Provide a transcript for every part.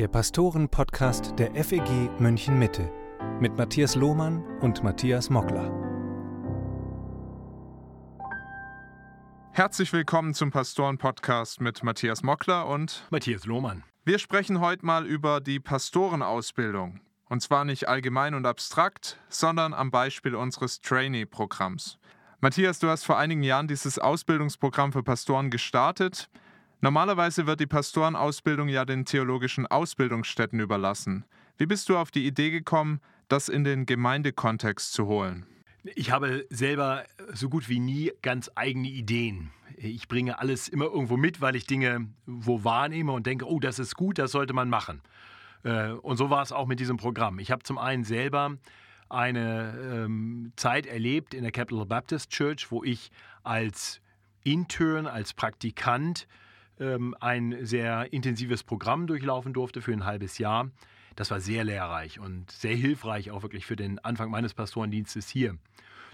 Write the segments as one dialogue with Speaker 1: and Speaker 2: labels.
Speaker 1: der Pastoren-Podcast der FEG München Mitte mit Matthias Lohmann und Matthias Mockler.
Speaker 2: Herzlich willkommen zum Pastoren-Podcast mit Matthias Mockler und
Speaker 3: Matthias Lohmann.
Speaker 2: Wir sprechen heute mal über die Pastorenausbildung. Und zwar nicht allgemein und abstrakt, sondern am Beispiel unseres Trainee-Programms. Matthias, du hast vor einigen Jahren dieses Ausbildungsprogramm für Pastoren gestartet. Normalerweise wird die Pastorenausbildung ja den theologischen Ausbildungsstätten überlassen. Wie bist du auf die Idee gekommen, das in den Gemeindekontext zu holen?
Speaker 3: Ich habe selber so gut wie nie ganz eigene Ideen. Ich bringe alles immer irgendwo mit, weil ich Dinge wo wahrnehme und denke, oh, das ist gut, das sollte man machen. Äh, und so war es auch mit diesem Programm. Ich habe zum einen selber eine ähm, Zeit erlebt in der Capital Baptist Church, wo ich als Intern, als Praktikant ähm, ein sehr intensives Programm durchlaufen durfte für ein halbes Jahr. Das war sehr lehrreich und sehr hilfreich auch wirklich für den Anfang meines Pastorendienstes hier.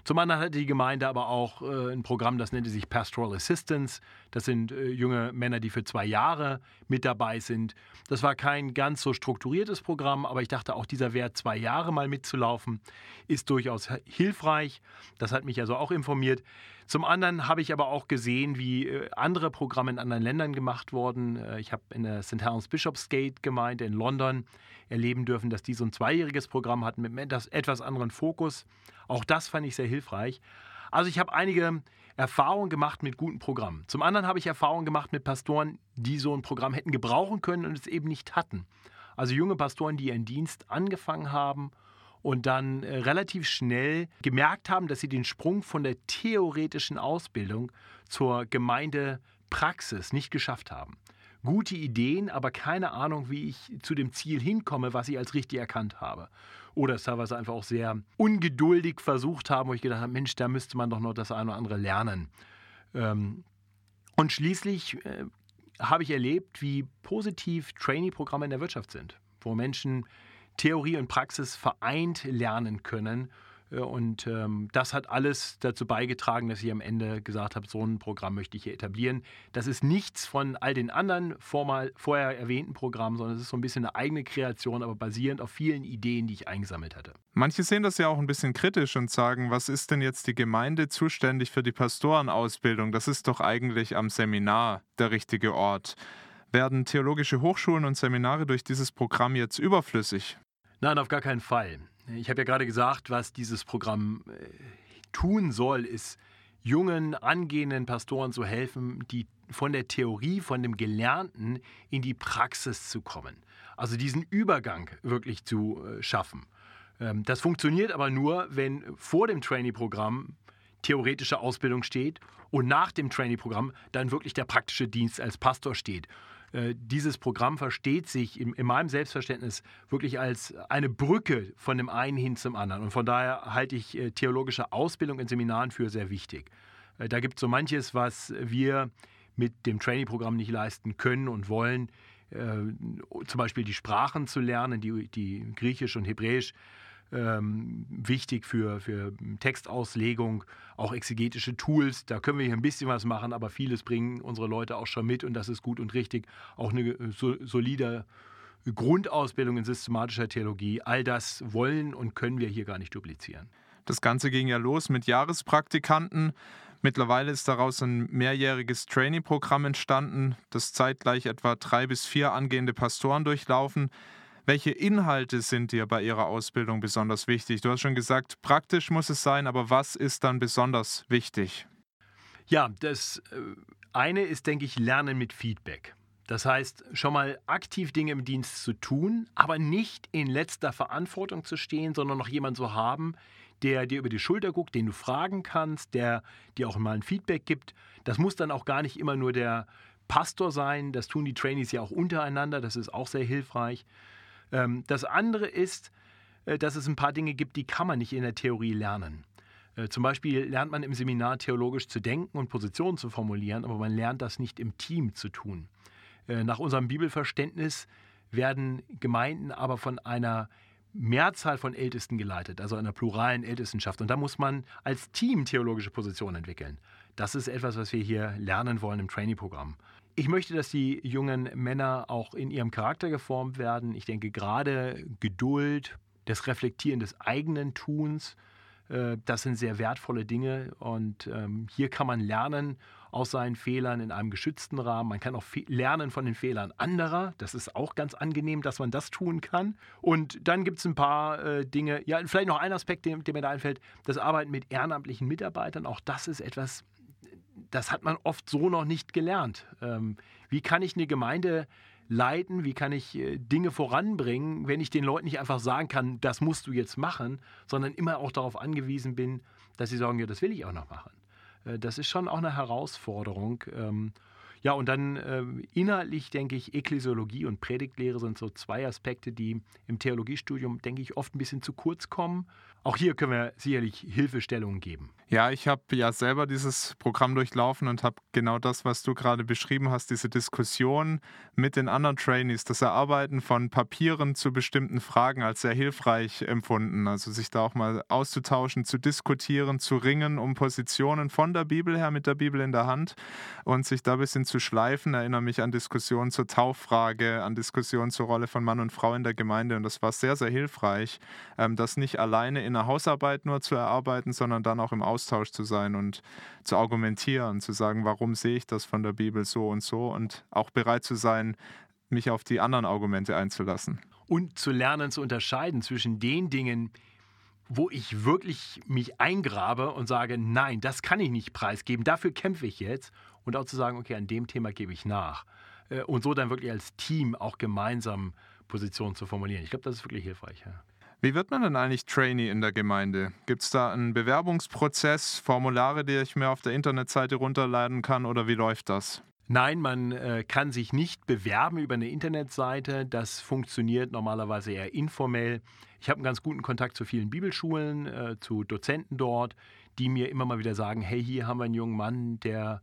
Speaker 3: Zum anderen hatte die Gemeinde aber auch äh, ein Programm, das nannte sich Pastoral Assistance. Das sind äh, junge Männer, die für zwei Jahre mit dabei sind. Das war kein ganz so strukturiertes Programm, aber ich dachte auch, dieser Wert, zwei Jahre mal mitzulaufen, ist durchaus hilfreich. Das hat mich also auch informiert. Zum anderen habe ich aber auch gesehen, wie äh, andere Programme in anderen Ländern gemacht wurden. Äh, ich habe in der St. Helens Bishopsgate Gemeinde in London erleben dürfen, dass die so ein zweijähriges Programm hatten mit etwas anderen Fokus. Auch das fand ich sehr hilfreich. Also ich habe einige Erfahrungen gemacht mit guten Programmen. Zum anderen habe ich Erfahrungen gemacht mit Pastoren, die so ein Programm hätten gebrauchen können und es eben nicht hatten. Also junge Pastoren, die ihren Dienst angefangen haben und dann äh, relativ schnell gemerkt haben, dass sie den Sprung von der theoretischen Ausbildung zur Gemeindepraxis nicht geschafft haben gute Ideen, aber keine Ahnung, wie ich zu dem Ziel hinkomme, was ich als richtig erkannt habe. Oder es teilweise einfach auch sehr ungeduldig versucht haben, wo ich gedacht habe, Mensch, da müsste man doch noch das eine oder andere lernen. Ähm, und schließlich äh, habe ich erlebt, wie positiv Trainee-Programme in der Wirtschaft sind, wo Menschen Theorie und Praxis vereint lernen können und ähm, das hat alles dazu beigetragen, dass ich am Ende gesagt habe, so ein Programm möchte ich hier etablieren. Das ist nichts von all den anderen vormal, vorher erwähnten Programmen, sondern es ist so ein bisschen eine eigene Kreation, aber basierend auf vielen Ideen, die ich eingesammelt hatte.
Speaker 2: Manche sehen das ja auch ein bisschen kritisch und sagen, was ist denn jetzt die Gemeinde zuständig für die Pastorenausbildung? Das ist doch eigentlich am Seminar der richtige Ort. Werden theologische Hochschulen und Seminare durch dieses Programm jetzt überflüssig?
Speaker 3: Nein, auf gar keinen Fall. Ich habe ja gerade gesagt, was dieses Programm äh, tun soll, ist jungen, angehenden Pastoren zu helfen, die von der Theorie, von dem Gelernten in die Praxis zu kommen. Also diesen Übergang wirklich zu äh, schaffen. Ähm, das funktioniert aber nur, wenn vor dem Trainee-Programm theoretische Ausbildung steht und nach dem Trainee-Programm dann wirklich der praktische Dienst als Pastor steht. Äh, dieses Programm versteht sich in, in, meinem Selbstverständnis wirklich als eine Brücke von dem einen hin zum anderen. Und von daher halte ich äh, theologische Ausbildung in Seminaren für sehr wichtig. Äh, da gibt es so manches, was wir mit dem Trainee-Programm nicht leisten können und wollen. zum Beispiel die Sprachen zu lernen, die, die Griechisch und Hebräisch ähm, wichtig für, für Textauslegung, auch exegetische Tools. Da können wir hier ein bisschen was machen, aber vieles bringen unsere Leute auch schon mit und das ist gut und richtig. Auch eine so, solide Grundausbildung in systematischer Theologie. All das wollen und können wir hier gar nicht duplizieren.
Speaker 2: Das Ganze ging ja los mit Jahrespraktikanten. Mittlerweile ist daraus ein mehrjähriges Trainee-Programm entstanden, das zeitgleich etwa drei bis vier angehende Pastoren durchlaufen. Welche Inhalte sind dir bei Ihrer Ausbildung besonders wichtig? Du hast schon gesagt, praktisch muss es sein, aber was ist dann besonders wichtig?
Speaker 3: Ja, das äh, eine ist, denke ich, Lernen mit Feedback. Das heißt, schon mal aktiv Dinge im Dienst zu tun, aber nicht in letzter Verantwortung zu stehen, sondern noch jemanden zu haben, der dir über die Schulter guckt, den du fragen kannst, der dir auch mal ein Feedback gibt. Das muss dann auch gar nicht immer nur der Pastor sein. Das tun die Trainees ja auch untereinander. Das ist auch sehr hilfreich. Ähm, das andere ist, äh, dass es ein paar Dinge gibt, die kann man nicht in der Theorie lernen. Äh, zum Beispiel lernt man im Seminar theologisch zu denken und Positionen zu formulieren, aber man lernt das nicht im Team zu tun. Äh, nach unserem Bibelverständnis werden Gemeinden aber von einer Mehrzahl von Ältesten geleitet, also einer pluralen Ältestenschaft. Und da muss man als Team theologische Positionen entwickeln. Das ist etwas, was wir hier lernen wollen im Trainee-Programm. Ich möchte, dass die jungen Männer auch in ihrem Charakter geformt werden. Ich denke gerade Geduld, das Reflektieren des eigenen Tuns, äh, das sind sehr wertvolle Dinge und ähm, hier kann man lernen aus seinen Fehlern in einem geschützten Rahmen. Man kann auch lernen von den Fehlern anderer. Das ist auch ganz angenehm, dass man das tun kann. Und dann gibt es ein paar äh, Dinge. Ja, vielleicht noch ein Aspekt, der, der mir da einfällt: das Arbeiten mit ehrenamtlichen Mitarbeitern. Auch das ist etwas, das hat man oft so noch nicht gelernt. Ähm, wie kann ich eine Gemeinde leiten, wie kann ich äh, Dinge voranbringen, wenn ich den Leuten nicht einfach sagen kann, das musst du jetzt machen, sondern immer auch darauf angewiesen bin, dass sie sagen, ja, das will ich auch noch machen. Äh, das ist schon auch eine Herausforderung. Ähm, ja, und dann äh, inhaltlich denke ich, Ekklesiologie und Predigtlehre sind so zwei Aspekte, die im Theologiestudium, denke ich, oft ein bisschen zu kurz kommen. Auch hier können wir sicherlich Hilfestellungen geben.
Speaker 2: Ja, ich habe ja selber dieses Programm durchlaufen und habe genau das, was du gerade beschrieben hast, diese Diskussion mit den anderen Trainees, das Erarbeiten von Papieren zu bestimmten Fragen als sehr hilfreich empfunden. Also sich da auch mal auszutauschen, zu diskutieren, zu ringen um Positionen von der Bibel her mit der Bibel in der Hand und sich da ein bisschen zu schleifen. Erinnere mich an Diskussionen zur Tauffrage, an Diskussionen zur Rolle von Mann und Frau in der Gemeinde und das war sehr, sehr hilfreich, ähm, das nicht alleine in der Hausarbeit nur zu erarbeiten, sondern dann auch im Austausch zu sein und zu argumentieren, zu sagen, warum sehe ich das von der Bibel so und so und auch bereit zu sein, mich auf die anderen Argumente einzulassen.
Speaker 3: Und zu lernen zu unterscheiden zwischen den Dingen, wo ich wirklich mich eingrabe und sage, nein, das kann ich nicht preisgeben, dafür kämpfe ich jetzt. Und auch zu sagen, okay, an dem Thema gebe ich nach. Äh, und so dann wirklich als Team auch gemeinsam Positionen zu formulieren. Ich glaube, das ist wirklich hilfreich. Ja.
Speaker 2: Wie wird man denn eigentlich Trainee in der Gemeinde? Gibt es da einen Bewerbungsprozess, Formulare, die ich mir auf der Internetseite runterladen kann oder wie läuft das?
Speaker 3: Nein, man äh, kann sich nicht bewerben über eine Internetseite. Das funktioniert normalerweise eher informell. Ich habe einen ganz guten Kontakt zu vielen Bibelschulen, äh, zu Dozenten dort, die mir immer mal wieder sagen, hey, hier haben wir einen jungen Mann, der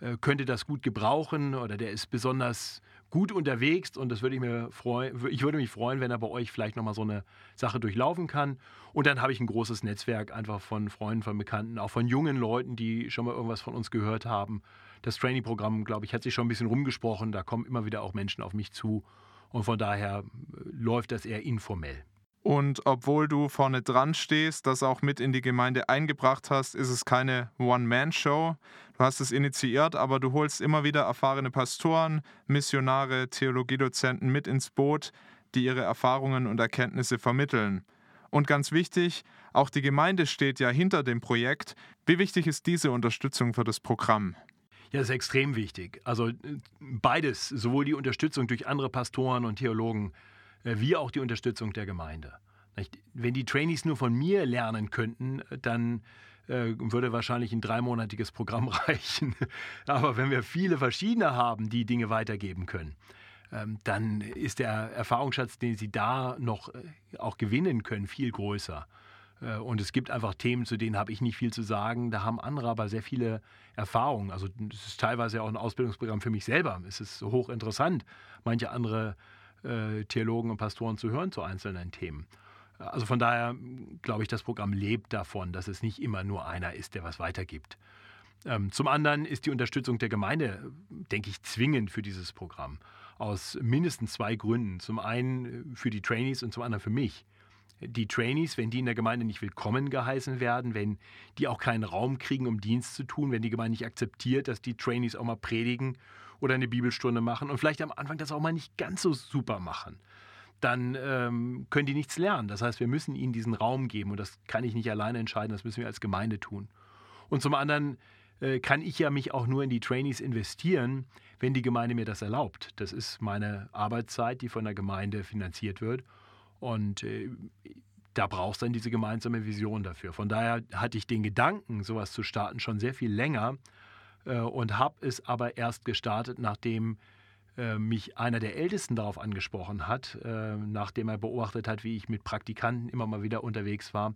Speaker 3: äh, könnte das gut gebrauchen oder der ist besonders gut unterwegs und das würde ich mir freuen, ich würde mich freuen, wenn er bei euch vielleicht nochmal so eine Sache durchlaufen kann. Und dann habe ich ein großes Netzwerk einfach von Freunden, von Bekannten, auch von jungen Leuten, die schon mal irgendwas von uns gehört haben. Das Trainee-Programm, glaube ich, hat sich schon ein bisschen rumgesprochen. Da kommen immer wieder auch Menschen auf mich zu. Und von daher äh, läuft das eher informell.
Speaker 2: Und obwohl du vorne dran stehst, das auch mit in die Gemeinde eingebracht hast, ist es keine One-Man-Show. Du hast es initiiert, aber du holst immer wieder erfahrene Pastoren, Missionare, Theologiedozenten mit ins Boot, die ihre Erfahrungen und Erkenntnisse vermitteln. Und ganz wichtig, auch die Gemeinde steht ja hinter dem Projekt. Wie wichtig ist diese Unterstützung für das Programm?
Speaker 3: Ja, das ist extrem wichtig. Also äh, beides, sowohl die Unterstützung durch andere Pastoren und Theologen, äh, wie auch die Unterstützung der Gemeinde. Wenn die Trainees nur von mir lernen könnten, dann äh, würde wahrscheinlich ein dreimonatiges Programm reichen. Aber wenn wir viele verschiedene haben, die Dinge weitergeben können, ähm, dann ist der Erfahrungsschatz, den sie da noch auch gewinnen können, viel größer. Und es gibt einfach Themen, zu denen habe ich nicht viel zu sagen. Da haben andere aber sehr viele Erfahrungen. Also es ist teilweise auch ein Ausbildungsprogramm für mich selber. Es ist hochinteressant, manche andere äh, Theologen und Pastoren zu hören zu einzelnen Themen. Also von daher glaube ich, das Programm lebt davon, dass es nicht immer nur einer ist, der was weitergibt. Ähm, zum anderen ist die Unterstützung der Gemeinde, denke ich, zwingend für dieses Programm. Aus mindestens zwei Gründen. Zum einen für die Trainees und zum anderen für mich. Die Trainees, wenn die in der Gemeinde nicht willkommen geheißen werden, wenn die auch keinen Raum kriegen, um Dienst zu tun, wenn die Gemeinde nicht akzeptiert, dass die Trainees auch mal predigen oder eine Bibelstunde machen und vielleicht am Anfang das auch mal nicht ganz so super machen, dann ähm, können die nichts lernen. Das heißt, wir müssen ihnen diesen Raum geben und das kann ich nicht alleine entscheiden, das müssen wir als Gemeinde tun. Und zum anderen äh, kann ich ja mich auch nur in die Trainees investieren, wenn die Gemeinde mir das erlaubt. Das ist meine Arbeitszeit, die von der Gemeinde finanziert wird. Und äh, da brauchst du dann diese gemeinsame Vision dafür. Von daher hatte ich den Gedanken, sowas zu starten, schon sehr viel länger äh, und habe es aber erst gestartet, nachdem äh, mich einer der Ältesten darauf angesprochen hat, nachdem er beobachtet hat, wie ich mit Praktikanten immer mal wieder unterwegs war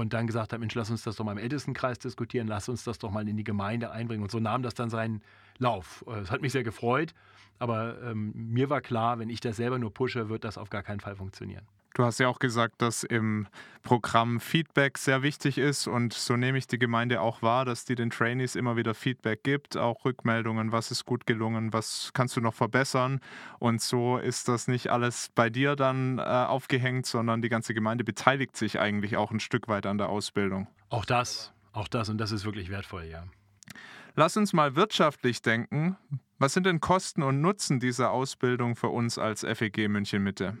Speaker 3: und dann gesagt hat, Mensch, lass uns das doch mal im Ältestenkreis diskutieren, lass uns das doch mal in die Gemeinde einbringen. Und so nahm das dann seinen Lauf. Es hat mich sehr gefreut, aber ähm, mir war klar, wenn ich das selber nur pushe, wird das auf gar keinen Fall funktionieren.
Speaker 2: Du hast ja auch gesagt, dass im Programm Feedback sehr wichtig ist und so nehme ich die Gemeinde auch wahr, dass die den Trainees immer wieder Feedback gibt, auch Rückmeldungen, was ist gut gelungen, was kannst du noch verbessern und so ist das nicht alles bei dir dann äh, aufgehängt, sondern die ganze Gemeinde beteiligt sich eigentlich auch ein Stück weit an der Ausbildung.
Speaker 3: Auch das, auch das und das ist wirklich wertvoll, ja.
Speaker 2: Lass uns mal wirtschaftlich denken. Was sind denn Kosten und Nutzen dieser Ausbildung für uns als FEG München Mitte?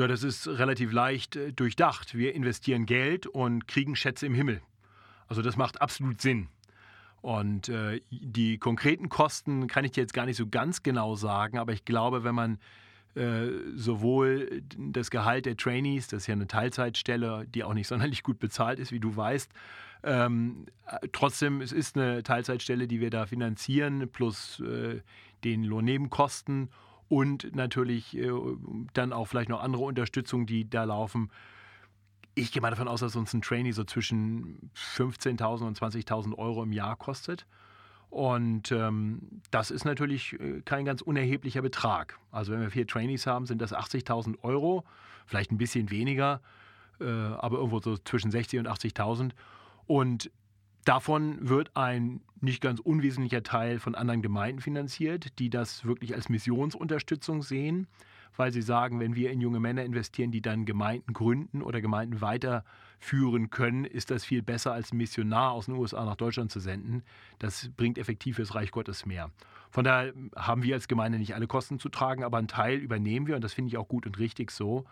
Speaker 3: Ja, das ist relativ leicht äh, durchdacht. Wir investieren Geld und kriegen Schätze im Himmel. Also das macht absolut Sinn. Und äh, die konkreten Kosten kann ich dir jetzt gar nicht so ganz genau sagen, aber ich glaube, wenn man äh, sowohl das Gehalt der Trainees, das ist ja eine Teilzeitstelle, die auch nicht sonderlich gut bezahlt ist, wie du weißt, ähm, äh, trotzdem, es ist eine Teilzeitstelle, die wir da finanzieren, plus äh, den Lohnnebenkosten und natürlich äh, dann auch vielleicht noch andere Unterstützung, die da laufen. Ich gehe mal davon aus, dass uns ein Trainee so zwischen 15.000 und 20.000 Euro im Jahr kostet. Und ähm, das ist natürlich äh, kein ganz unerheblicher Betrag. Also wenn wir vier Trainees haben, sind das 80.000 Euro, vielleicht ein bisschen weniger, äh, aber irgendwo so zwischen 60.000 und 80.000. Und Davon wird ein nicht ganz unwesentlicher Teil von anderen Gemeinden finanziert, die das wirklich als Missionsunterstützung sehen, weil sie sagen, wenn wir in junge Männer investieren, die dann Gemeinden gründen oder Gemeinden weiterführen können, ist das viel besser als ein Missionar aus den USA nach Deutschland zu senden. Das bringt effektiv fürs Reich Gottes mehr. Von daher haben wir als Gemeinde nicht alle Kosten zu tragen, aber einen Teil übernehmen wir und das finde ich auch gut und richtig so.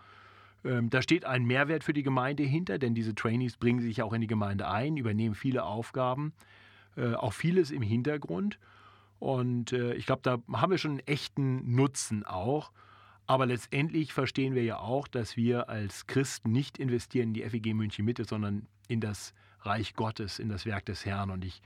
Speaker 3: Ähm, da steht ein Mehrwert für die Gemeinde hinter, denn diese Trainees bringen sich auch in die Gemeinde ein, übernehmen viele Aufgaben, äh, auch vieles im Hintergrund. Und äh, ich glaube, da haben wir schon einen echten Nutzen auch. Aber letztendlich verstehen wir ja auch, dass wir als Christen nicht investieren in die FEG München Mitte, sondern in das Reich Gottes, in das Werk des Herrn. Und ich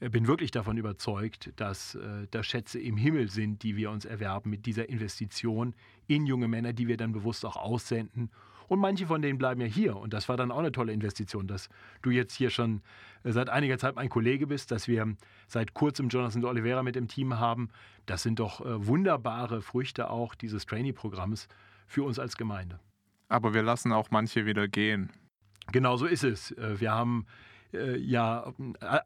Speaker 3: bin wirklich davon überzeugt, dass äh, das Schätze im Himmel sind, die wir uns erwerben mit dieser Investition in junge Männer, die wir dann bewusst auch aussenden. Und manche von denen bleiben ja hier. Und das war dann auch eine tolle Investition, dass du jetzt hier schon äh, seit einiger Zeit mein Kollege bist, dass wir seit kurzem Jonathan de Oliveira mit im Team haben. Das sind doch wunderbare Früchte auch dieses Trainee-Programms für uns als Gemeinde.
Speaker 2: Aber wir lassen auch manche wieder gehen.
Speaker 3: Genau so ist es. Wir haben äh, ja,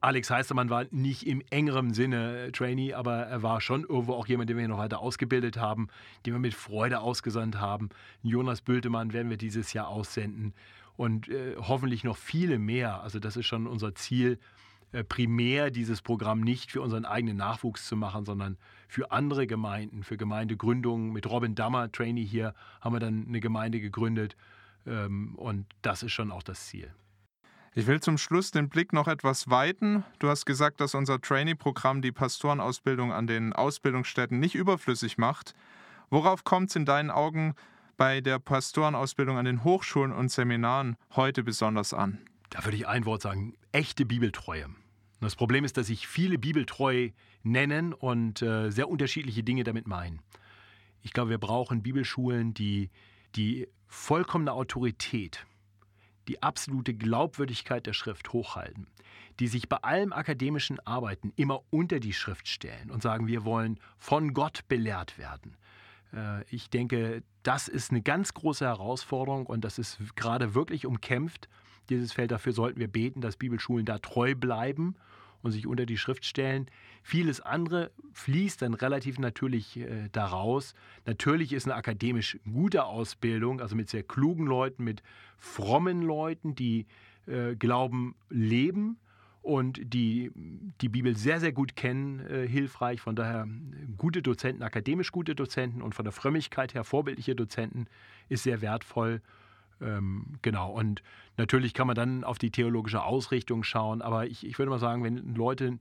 Speaker 3: Alex Heistermann war nicht im engeren Sinne äh, Trainee, aber er war schon irgendwo auch jemand, den wir noch weiter ausgebildet haben, den wir mit Freude ausgesandt haben. Jonas Bültemann werden wir dieses Jahr aussenden und äh, hoffentlich noch viele mehr. Also das ist schon unser Ziel, äh, primär dieses Programm nicht für unseren eigenen Nachwuchs zu machen, sondern für andere Gemeinden, für Gemeindegründungen. Mit Robin Dammer, Trainee hier, haben wir dann eine Gemeinde gegründet ähm, und das ist schon auch das Ziel.
Speaker 2: Ich will zum Schluss den Blick noch etwas weiten. Du hast gesagt, dass unser Trainee-Programm die Pastorenausbildung an den Ausbildungsstätten nicht überflüssig macht. Worauf kommt es in deinen Augen bei der Pastorenausbildung an den Hochschulen und Seminaren heute besonders an?
Speaker 3: Da würde ich ein Wort sagen, echte Bibeltreue. Das Problem ist, dass sich viele Bibeltreu nennen und äh, sehr unterschiedliche Dinge damit meinen. Ich glaube, wir brauchen Bibelschulen, die die vollkommene Autorität die absolute Glaubwürdigkeit der Schrift hochhalten, die sich bei allem akademischen Arbeiten immer unter die Schrift stellen und sagen, wir wollen von Gott belehrt werden. Äh, ich denke, das ist eine ganz große Herausforderung und das ist gerade wirklich umkämpft. Dieses Feld dafür sollten wir beten, dass Bibelschulen da treu bleiben und sich unter die Schrift stellen. Vieles andere fließt dann relativ natürlich äh, daraus. Natürlich ist eine akademisch gute Ausbildung, also mit sehr klugen Leuten, mit frommen Leuten, die äh, Glauben leben und die die Bibel sehr, sehr gut kennen, äh, hilfreich. Von daher gute Dozenten, akademisch gute Dozenten und von der Frömmigkeit her vorbildliche Dozenten ist sehr wertvoll. Ähm, genau, und natürlich kann man dann auf die theologische Ausrichtung schauen, aber ich, ich würde mal sagen, wenn Leute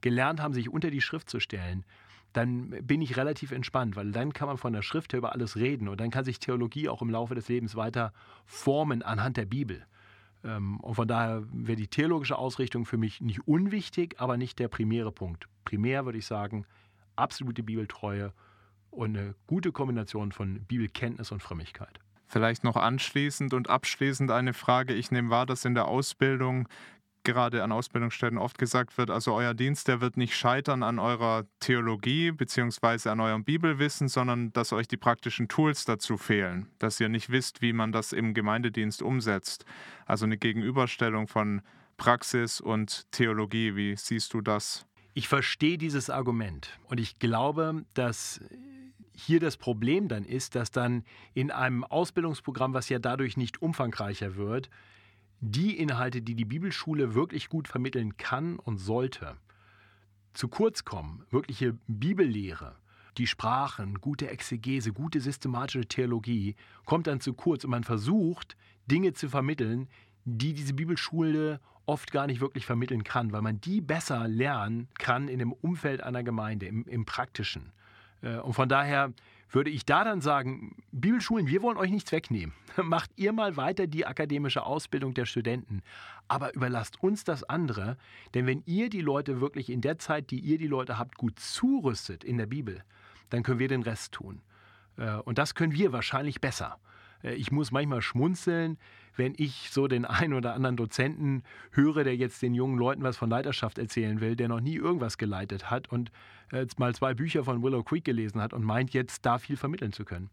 Speaker 3: gelernt haben, sich unter die Schrift zu stellen, dann bin ich relativ entspannt, weil dann kann man von der Schrift her über alles reden und dann kann sich Theologie auch im Laufe des Lebens weiter formen anhand der Bibel. Ähm, und von daher wäre die theologische Ausrichtung für mich nicht unwichtig, aber nicht der primäre Punkt. Primär würde ich sagen, absolute Bibeltreue und eine gute Kombination von Bibelkenntnis und Frömmigkeit.
Speaker 2: Vielleicht noch anschließend und abschließend eine Frage. Ich nehme wahr, dass in der Ausbildung gerade an Ausbildungsstätten oft gesagt wird, also euer Dienst, der wird nicht scheitern an eurer Theologie bzw. an eurem Bibelwissen, sondern dass euch die praktischen Tools dazu fehlen, dass ihr nicht wisst, wie man das im Gemeindedienst umsetzt. Also eine Gegenüberstellung von Praxis und Theologie. Wie siehst du das?
Speaker 3: Ich verstehe dieses Argument und ich glaube, dass hier das Problem dann ist, dass dann in einem Ausbildungsprogramm, was ja dadurch nicht umfangreicher wird, die Inhalte, die die Bibelschule wirklich gut vermitteln kann und sollte, zu kurz kommen. Wirkliche Bibellehre, die Sprachen, gute Exegese, gute systematische Theologie kommt dann zu kurz und man versucht, Dinge zu vermitteln, die diese Bibelschule oft gar nicht wirklich vermitteln kann, weil man die besser lernen kann in dem Umfeld einer Gemeinde, im, im Praktischen. Äh, und von daher würde ich da dann sagen, Bibelschulen, wir wollen euch nichts wegnehmen. Macht ihr mal weiter die akademische Ausbildung der Studenten, aber überlasst uns das andere, denn wenn ihr die Leute wirklich in der Zeit, die ihr die Leute habt, gut zurüstet in der Bibel, dann können wir den Rest tun. Äh, und das können wir wahrscheinlich besser. Äh, ich muss manchmal schmunzeln, wenn ich so den einen oder anderen Dozenten höre, der jetzt den jungen Leuten was von Leiterschaft erzählen will, der noch nie irgendwas geleitet hat und jetzt mal zwei Bücher von Willow Creek gelesen hat und meint jetzt da viel vermitteln zu können.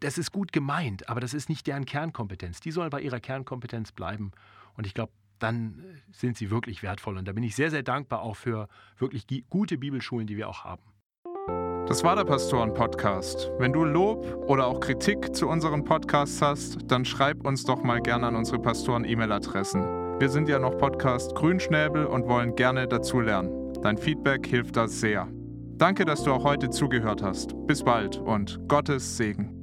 Speaker 3: Das ist gut gemeint, aber das ist nicht deren Kernkompetenz. Die sollen bei ihrer Kernkompetenz bleiben. Und ich glaube, dann sind sie wirklich wertvoll. Und da bin ich sehr, sehr dankbar auch für wirklich gute Bibelschulen, die wir auch haben.
Speaker 2: Das war der Pastoren-Podcast. Wenn du Lob oder auch Kritik zu unseren Podcasts hast, dann schreib uns doch mal gerne an unsere Pastoren-E-Mail-Adressen. Wir sind ja noch Podcast Grünschnäbel und wollen gerne dazulernen. Dein Feedback hilft da sehr. Danke, dass du auch heute zugehört hast. Bis bald und Gottes Segen.